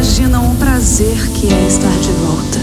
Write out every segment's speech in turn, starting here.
imaginam o prazer que é estar de volta.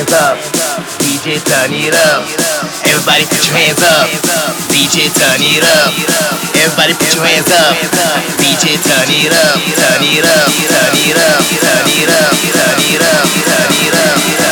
Hands up. DJ, turn it up. Everybody put your hands up. DJ, turn it up. Everybody put your hands up. DJ, turn it up. Turn it up. Turn it up. Turn it up. Turn it up. Turn it up.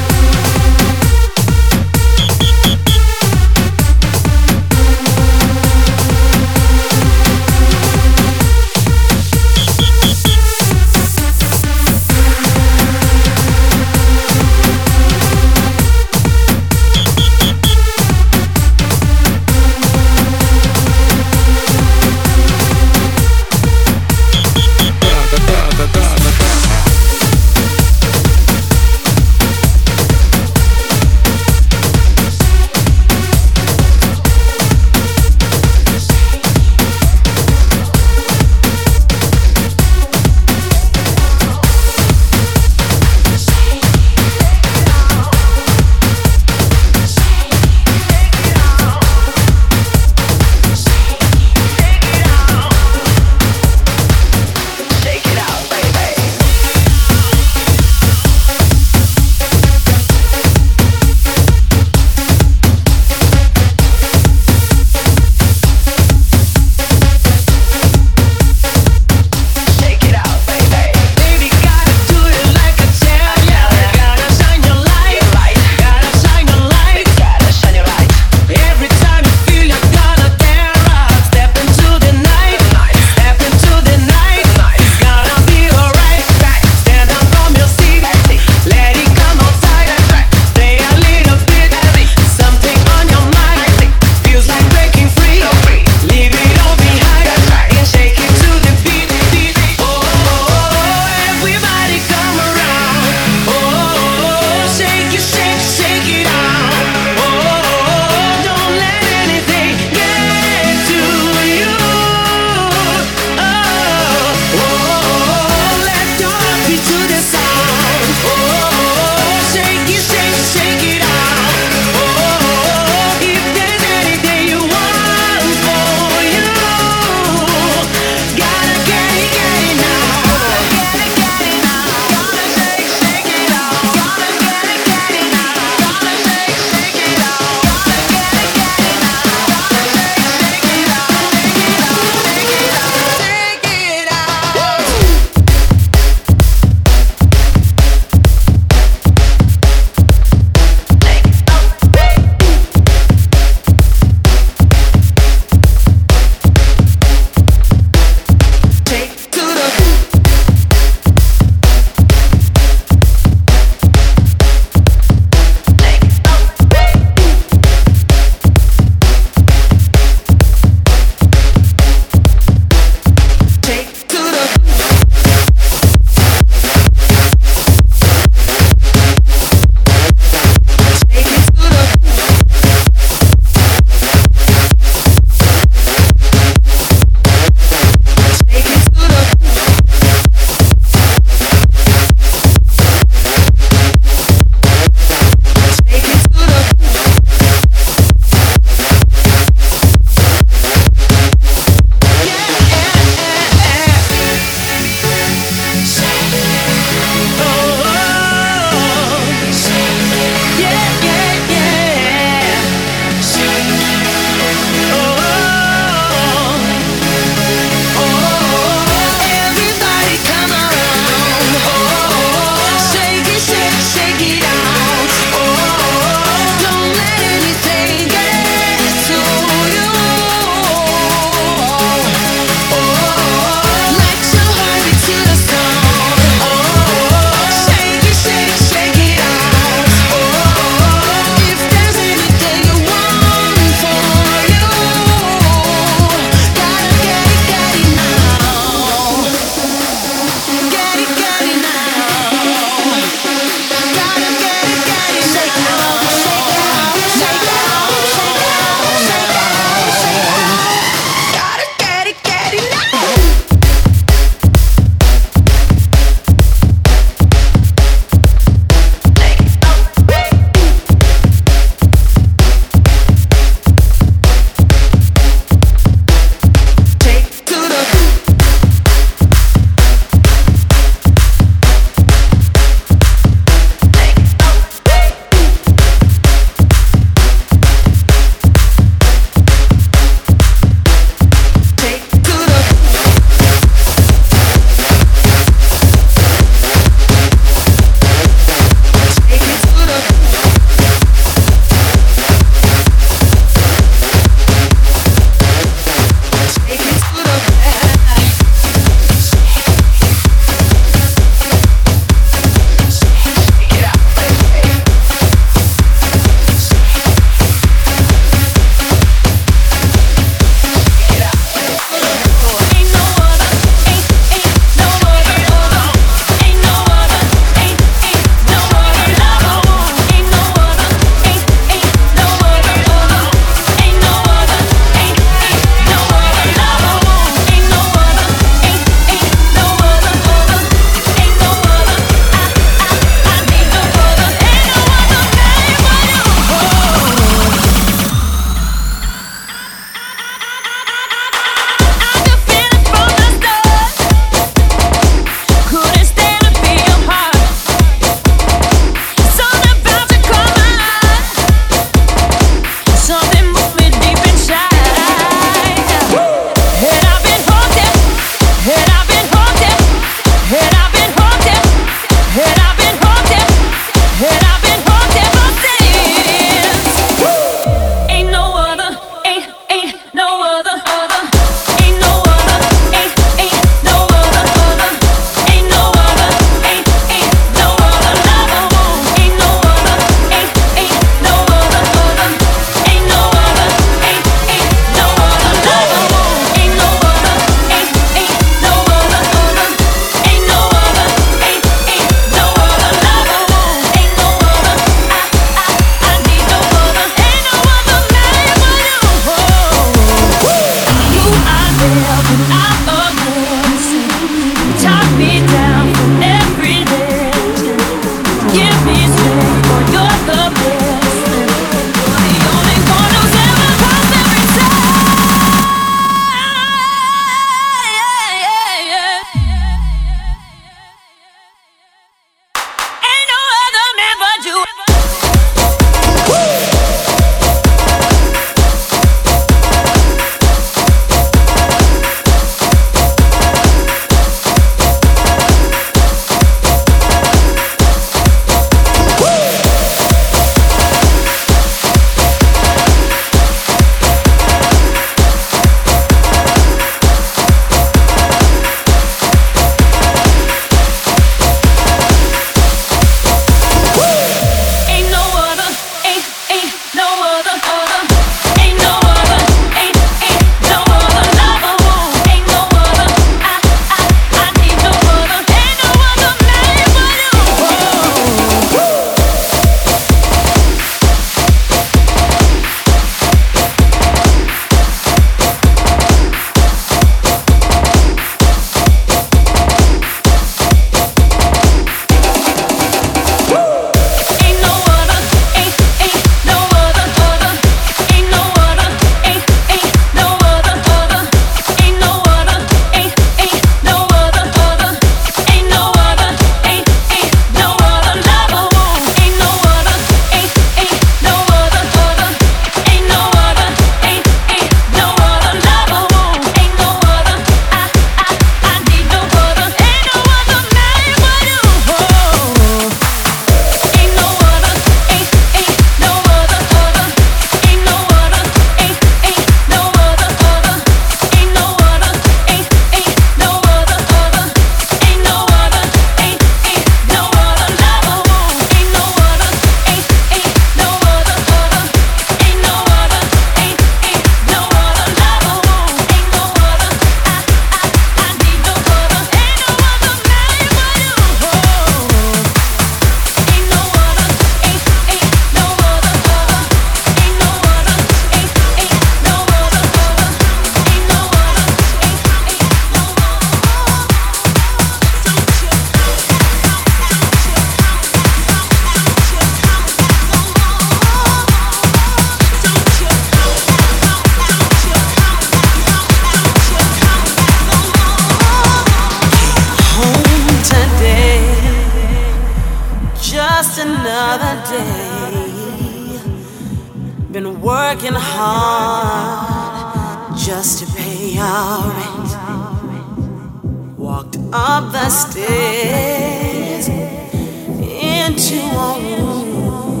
The stairs into a room.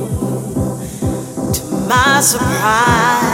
To my surprise,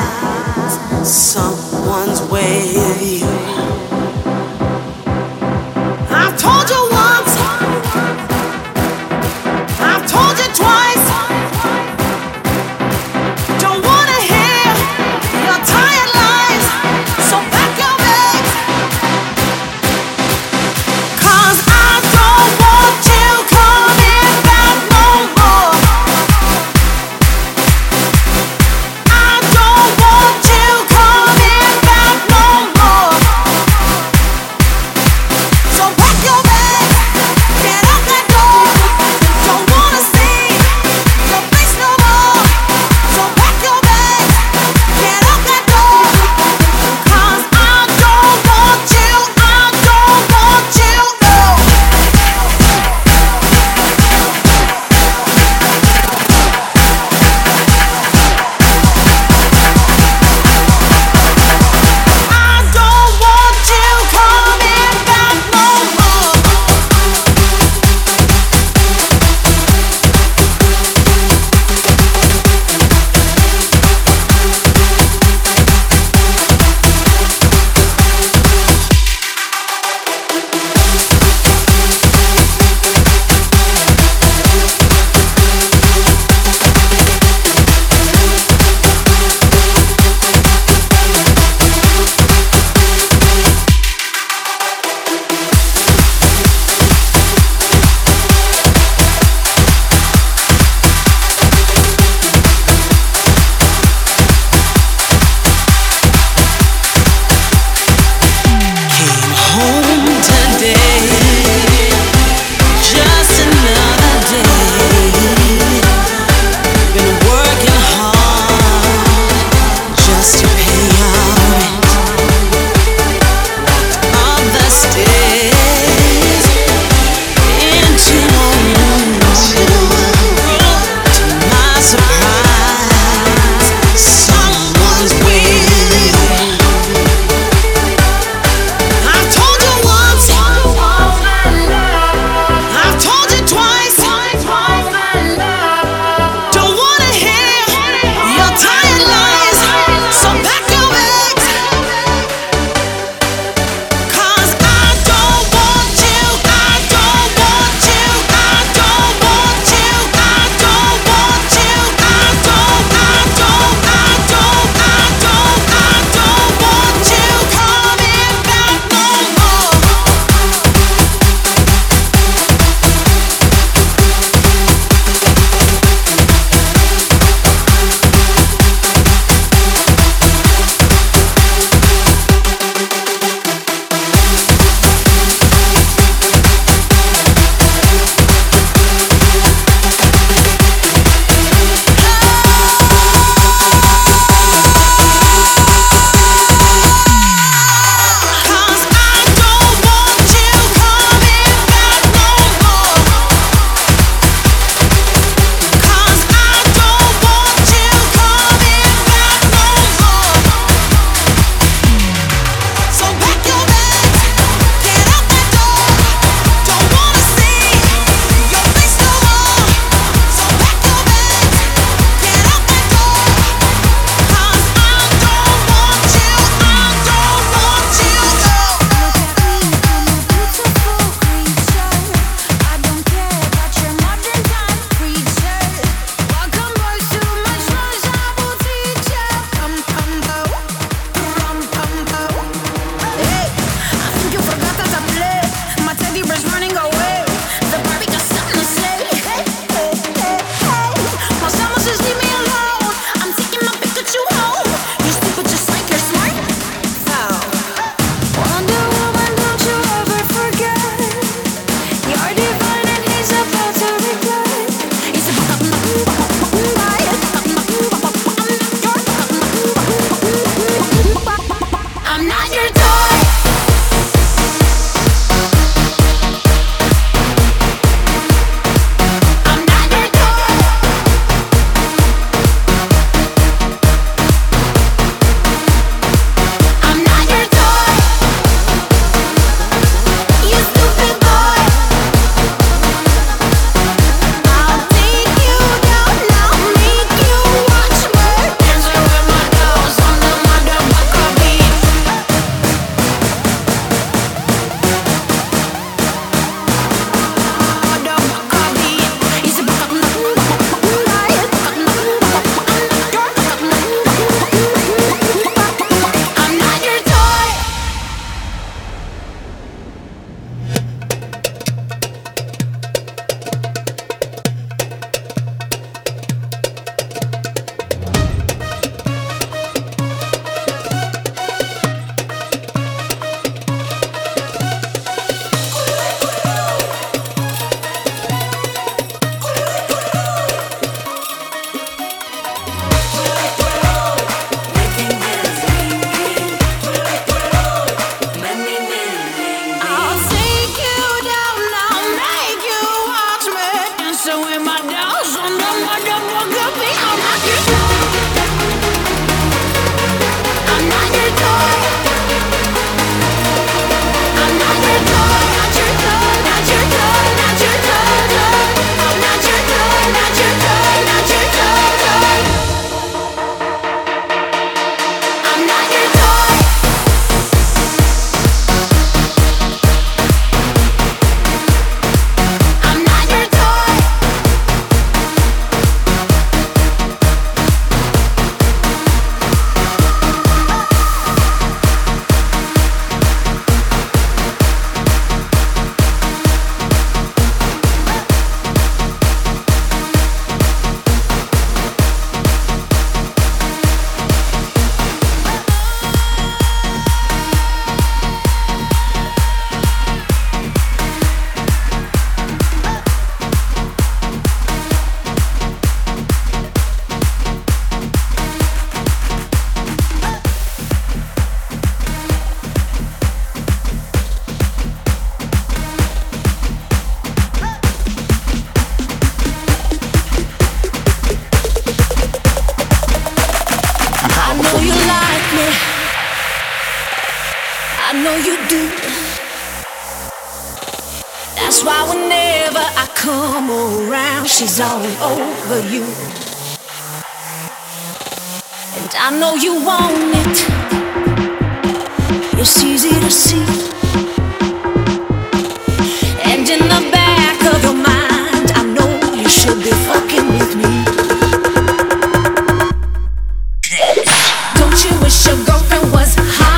you wish your girlfriend was hot?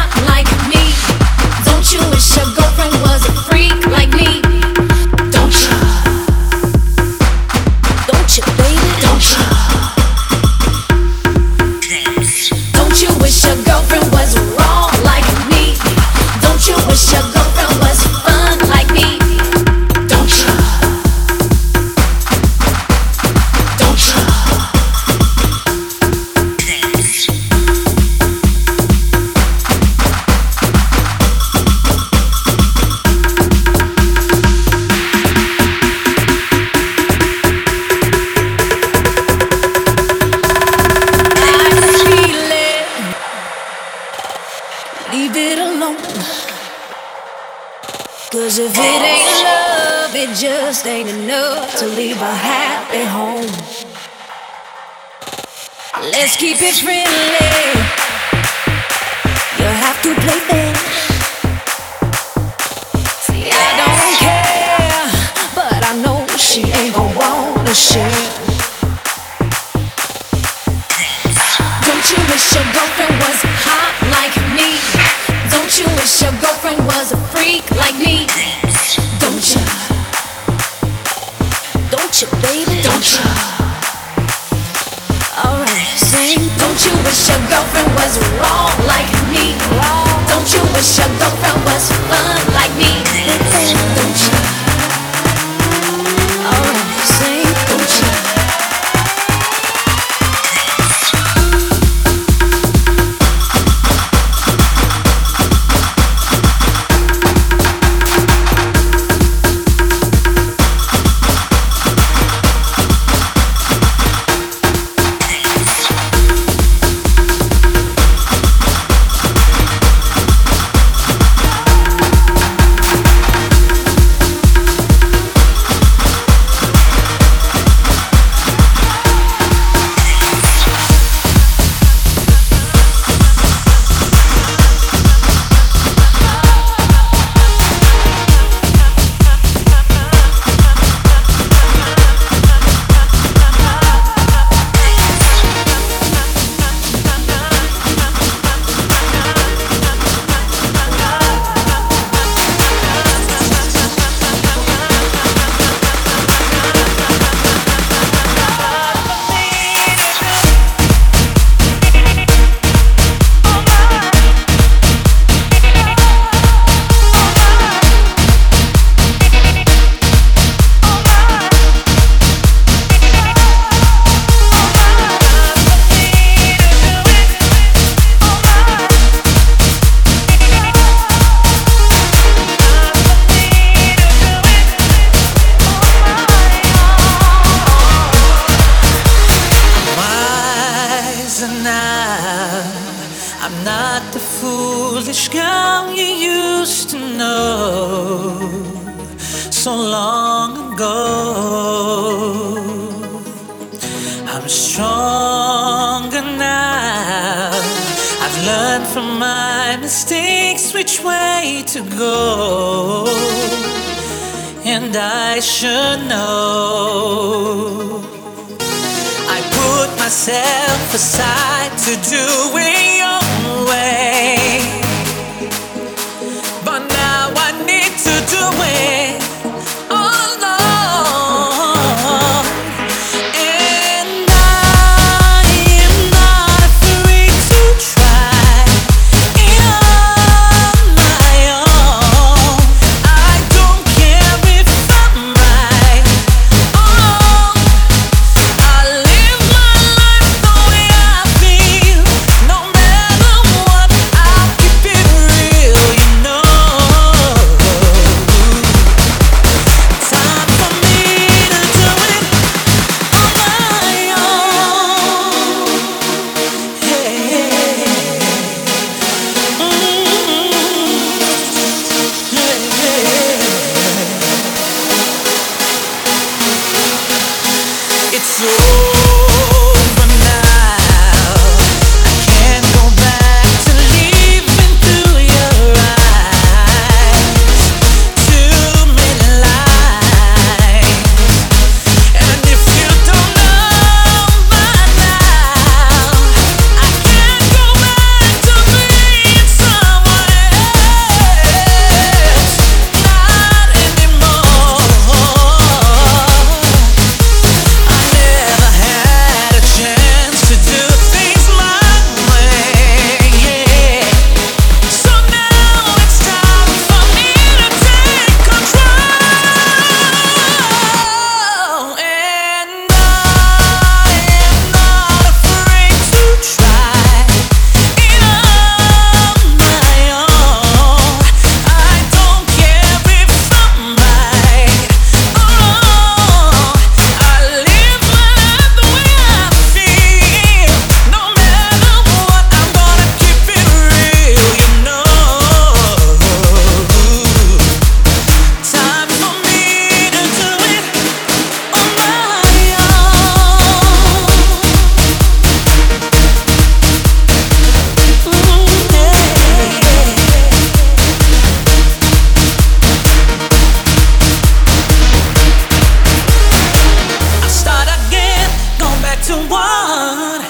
to one.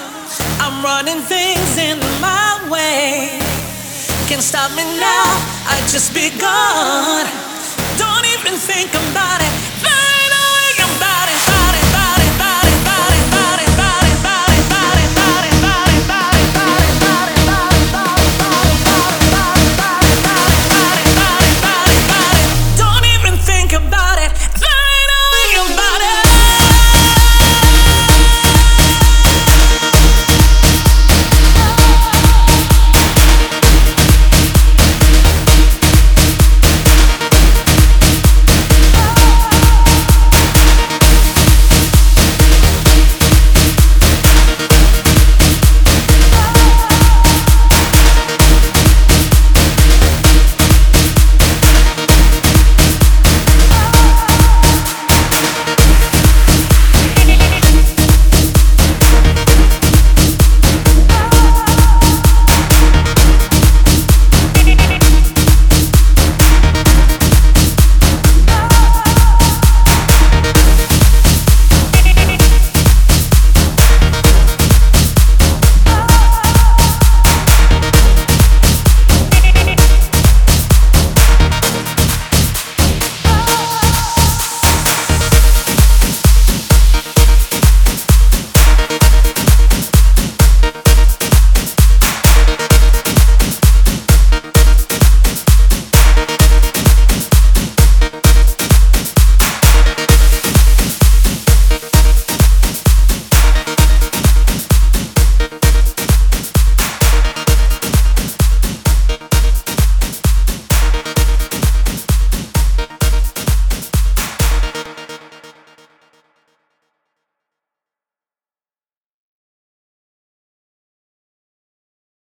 I'm running things in my way. Can't stop me now, I just begun. Don't even think about it.